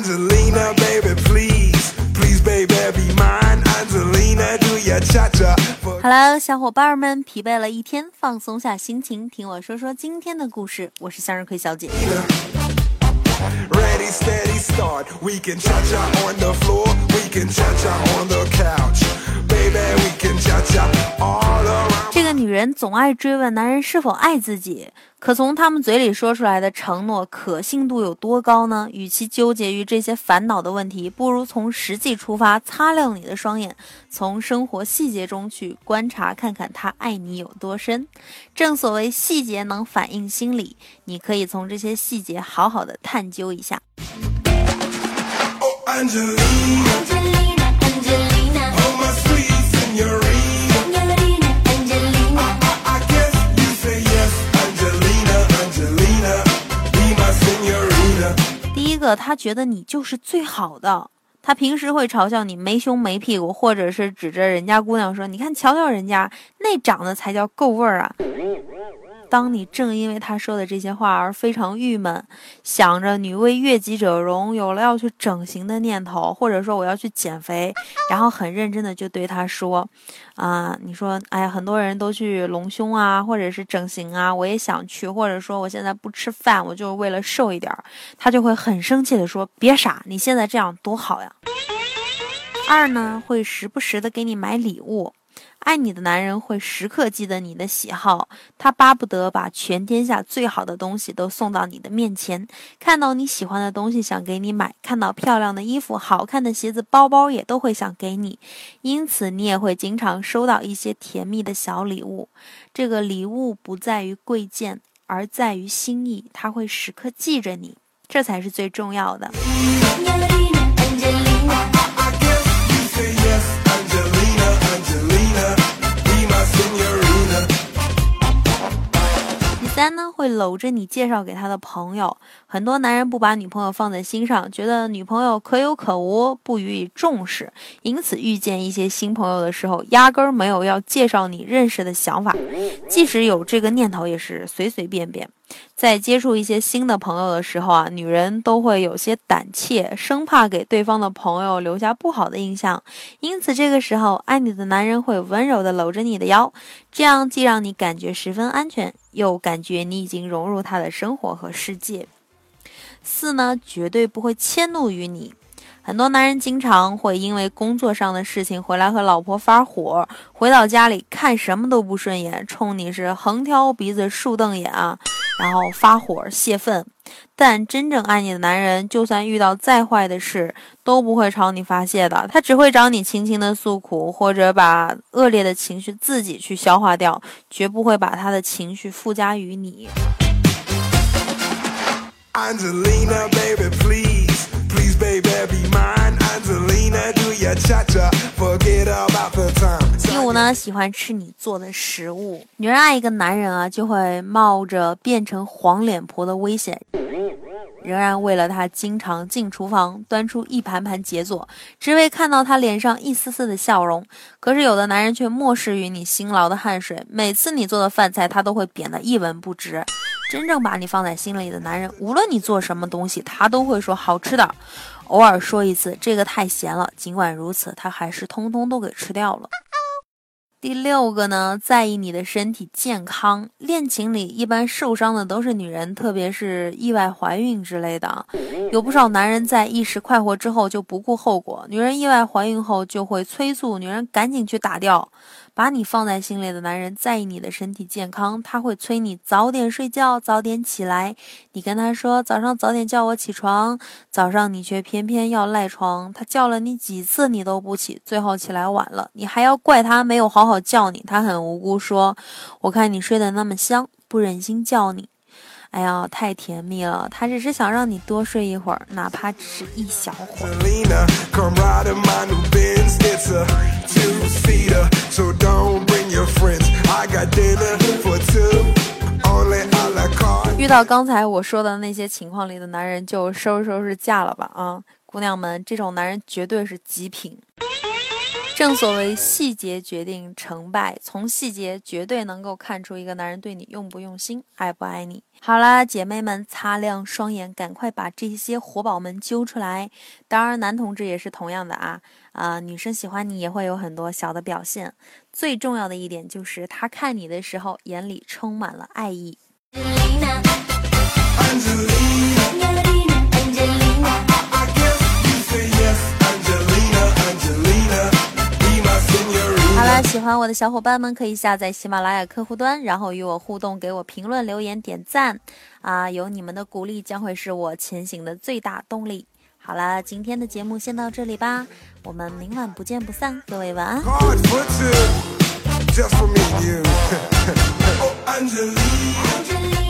Angelina, baby, please, please, baby, be mine. Angelina, do your cha cha. Hello，小伙伴们，疲惫了一天，放松下心情，听我说说今天的故事。我是向日葵小姐。Ready, steady, start. We can cha cha on the floor. We can cha cha on the couch. 人总爱追问男人是否爱自己，可从他们嘴里说出来的承诺可信度有多高呢？与其纠结于这些烦恼的问题，不如从实际出发，擦亮你的双眼，从生活细节中去观察，看看他爱你有多深。正所谓细节能反映心理，你可以从这些细节好好的探究一下。他觉得你就是最好的。他平时会嘲笑你没胸没屁股，或者是指着人家姑娘说：“你看，瞧瞧人家那长得才叫够味儿啊！”当你正因为他说的这些话而非常郁闷，想着女为悦己者容，有了要去整形的念头，或者说我要去减肥，然后很认真的就对他说：“啊，你说，哎呀，很多人都去隆胸啊，或者是整形啊，我也想去，或者说我现在不吃饭，我就是为了瘦一点。”他就会很生气的说：“别傻，你现在这样多好呀。”二呢，会时不时的给你买礼物。爱你的男人会时刻记得你的喜好，他巴不得把全天下最好的东西都送到你的面前。看到你喜欢的东西想给你买，看到漂亮的衣服、好看的鞋子、包包也都会想给你，因此你也会经常收到一些甜蜜的小礼物。这个礼物不在于贵贱，而在于心意，他会时刻记着你，这才是最重要的。搂着你介绍给他的朋友。很多男人不把女朋友放在心上，觉得女朋友可有可无，不予以重视，因此遇见一些新朋友的时候，压根儿没有要介绍你认识的想法，即使有这个念头，也是随随便便。在接触一些新的朋友的时候啊，女人都会有些胆怯，生怕给对方的朋友留下不好的印象。因此，这个时候，爱你的男人会温柔地搂着你的腰，这样既让你感觉十分安全，又感觉你已经融入他的生活和世界。四呢，绝对不会迁怒于你。很多男人经常会因为工作上的事情回来和老婆发火，回到家里看什么都不顺眼，冲你是横挑鼻子竖瞪眼啊，然后发火泄愤。但真正爱你的男人，就算遇到再坏的事，都不会朝你发泄的，他只会找你轻轻的诉苦，或者把恶劣的情绪自己去消化掉，绝不会把他的情绪附加于你。Angelina, baby, please, please, baby. 第五呢，喜欢吃你做的食物。女人爱一个男人啊，就会冒着变成黄脸婆的危险，仍然为了他经常进厨房端出一盘盘杰作，只为看到他脸上一丝丝的笑容。可是有的男人却漠视于你辛劳的汗水，每次你做的饭菜他都会贬得一文不值。真正把你放在心里的男人，无论你做什么东西，他都会说好吃的。偶尔说一次这个太咸了，尽管如此，他还是通通都给吃掉了。第六个呢，在意你的身体健康。恋情里一般受伤的都是女人，特别是意外怀孕之类的。有不少男人在一时快活之后就不顾后果，女人意外怀孕后就会催促女人赶紧去打掉。把你放在心里的男人在意你的身体健康，他会催你早点睡觉，早点起来。你跟他说早上早点叫我起床，早上你却偏偏要赖床。他叫了你几次你都不起，最后起来晚了，你还要怪他没有好好叫你。他很无辜说：“我看你睡得那么香，不忍心叫你。”哎呀太甜蜜了。他只是想让你多睡一会儿哪怕只是一小会儿。遇到刚才我说的那些情况里的男人就收拾收拾嫁了吧啊。姑娘们这种男人绝对是极品。正所谓细节决定成败，从细节绝对能够看出一个男人对你用不用心，爱不爱你。好啦，姐妹们，擦亮双眼，赶快把这些活宝们揪出来。当然，男同志也是同样的啊，啊、女生喜欢你也会有很多小的表现。最重要的一点就是，他看你的时候眼里充满了爱意。我的小伙伴们可以下载喜马拉雅客户端，然后与我互动，给我评论、留言、点赞啊！有你们的鼓励将会是我前行的最大动力。好啦，今天的节目先到这里吧，我们明晚不见不散，各位晚安。Hard for two, just for me and you. oh, Angelina. Angelina,